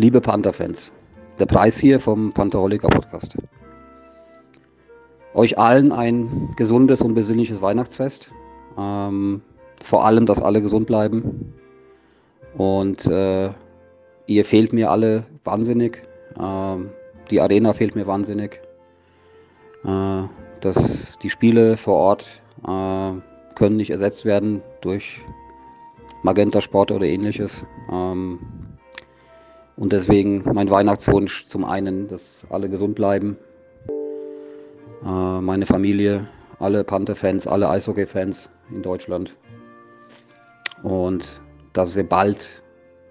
Liebe Panther-Fans, der Preis hier vom Pantherholiker Podcast. Euch allen ein gesundes und besinnliches Weihnachtsfest. Ähm, vor allem, dass alle gesund bleiben. Und äh, ihr fehlt mir alle wahnsinnig. Ähm, die Arena fehlt mir wahnsinnig. Äh, dass die Spiele vor Ort äh, können nicht ersetzt werden durch Magenta Sport oder ähnliches. Ähm, und deswegen mein Weihnachtswunsch zum einen, dass alle gesund bleiben, äh, meine Familie, alle Panther-Fans, alle Eishockey-Fans in Deutschland. Und dass wir bald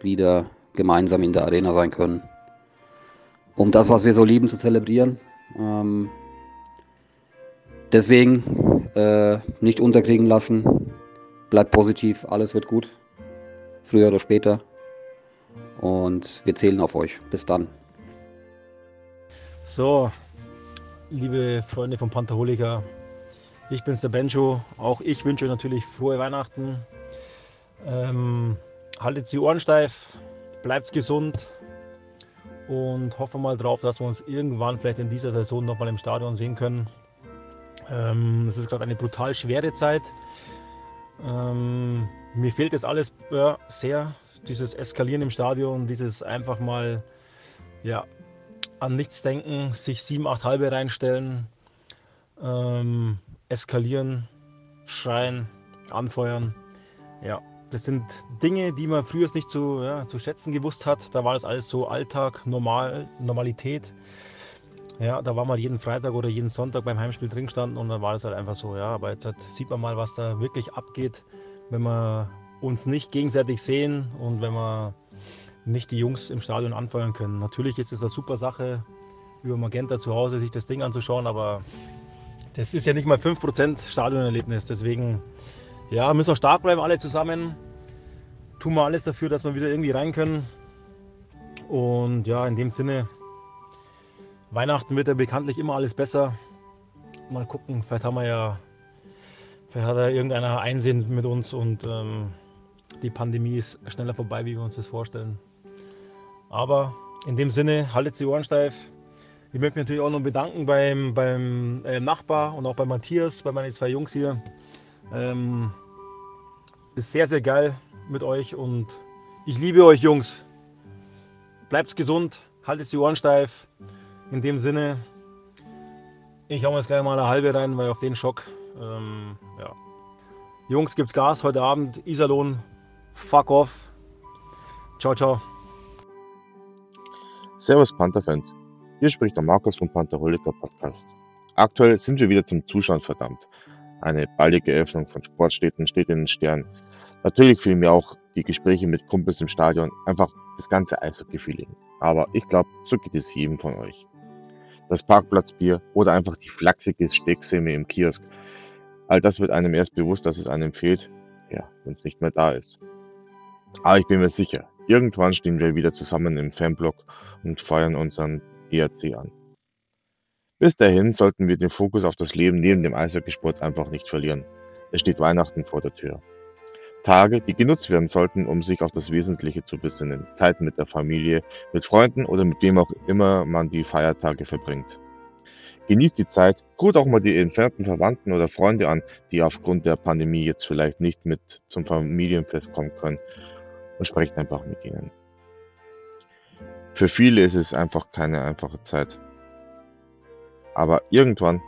wieder gemeinsam in der Arena sein können, um das, was wir so lieben, zu zelebrieren. Ähm, deswegen äh, nicht unterkriegen lassen, bleibt positiv, alles wird gut, früher oder später. Und wir zählen auf euch. Bis dann. So, liebe Freunde von Pantherholiker, ich bin's der Benjo. Auch ich wünsche euch natürlich frohe Weihnachten. Ähm, haltet die Ohren steif, bleibt gesund und hoffen mal drauf, dass wir uns irgendwann vielleicht in dieser Saison nochmal im Stadion sehen können. Ähm, es ist gerade eine brutal schwere Zeit. Ähm, mir fehlt jetzt alles ja, sehr dieses Eskalieren im Stadion, dieses einfach mal ja, an nichts denken, sich sieben, acht halbe reinstellen, ähm, eskalieren, schreien, anfeuern. Ja, das sind Dinge, die man früher nicht zu, ja, zu schätzen gewusst hat. Da war das alles so Alltag, normal, Normalität. Ja, da war man jeden Freitag oder jeden Sonntag beim Heimspiel drin gestanden und dann war das halt einfach so. Ja, aber jetzt halt sieht man mal, was da wirklich abgeht, wenn man uns nicht gegenseitig sehen und wenn wir nicht die Jungs im Stadion anfeuern können. Natürlich ist es eine super Sache, über Magenta zu Hause sich das Ding anzuschauen, aber das ist ja nicht mal 5% Stadionerlebnis. Deswegen ja, müssen wir stark bleiben, alle zusammen. Tun wir alles dafür, dass wir wieder irgendwie rein können. Und ja, in dem Sinne, Weihnachten wird ja bekanntlich immer alles besser. Mal gucken, vielleicht haben wir ja, vielleicht hat ja irgendeiner Einsehen mit uns und ähm, die Pandemie ist schneller vorbei, wie wir uns das vorstellen. Aber in dem Sinne, haltet die Ohren steif. Ich möchte mich natürlich auch noch bedanken beim, beim äh, Nachbar und auch bei Matthias, bei meinen zwei Jungs hier. Ähm, ist sehr, sehr geil mit euch und ich liebe euch, Jungs. Bleibt gesund, haltet die Ohren steif. In dem Sinne, ich hau mir jetzt gleich mal eine halbe rein, weil auf den Schock, ähm, ja. Jungs, gibt's Gas heute Abend. Iserlohn, Fuck off. Ciao, ciao. Servus Panther-Fans. Hier spricht der Markus vom Pantherholiker Podcast. Aktuell sind wir wieder zum Zuschauen verdammt. Eine baldige Eröffnung von Sportstätten steht in den Sternen. Natürlich fehlen mir auch die Gespräche mit Kumpels im Stadion, einfach das ganze Eishockey-Feeling. Aber ich glaube, so geht es jedem von euch. Das Parkplatzbier oder einfach die flachsige Stecksemme im Kiosk. All das wird einem erst bewusst, dass es einem fehlt, ja, wenn es nicht mehr da ist. Aber ich bin mir sicher, irgendwann stehen wir wieder zusammen im Fanblock und feuern unseren ERC an. Bis dahin sollten wir den Fokus auf das Leben neben dem Eishockeysport einfach nicht verlieren. Es steht Weihnachten vor der Tür. Tage, die genutzt werden sollten, um sich auf das Wesentliche zu besinnen. Zeit mit der Familie, mit Freunden oder mit wem auch immer man die Feiertage verbringt. Genießt die Zeit, ruht auch mal die entfernten Verwandten oder Freunde an, die aufgrund der Pandemie jetzt vielleicht nicht mit zum Familienfest kommen können und sprecht einfach mit ihnen. Für viele ist es einfach keine einfache Zeit. Aber irgendwann,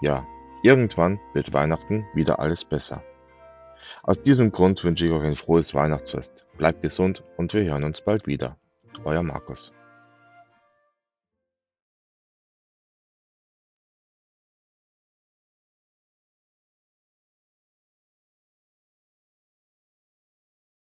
ja, irgendwann wird Weihnachten wieder alles besser. Aus diesem Grund wünsche ich euch ein frohes Weihnachtsfest. Bleibt gesund und wir hören uns bald wieder. Euer Markus.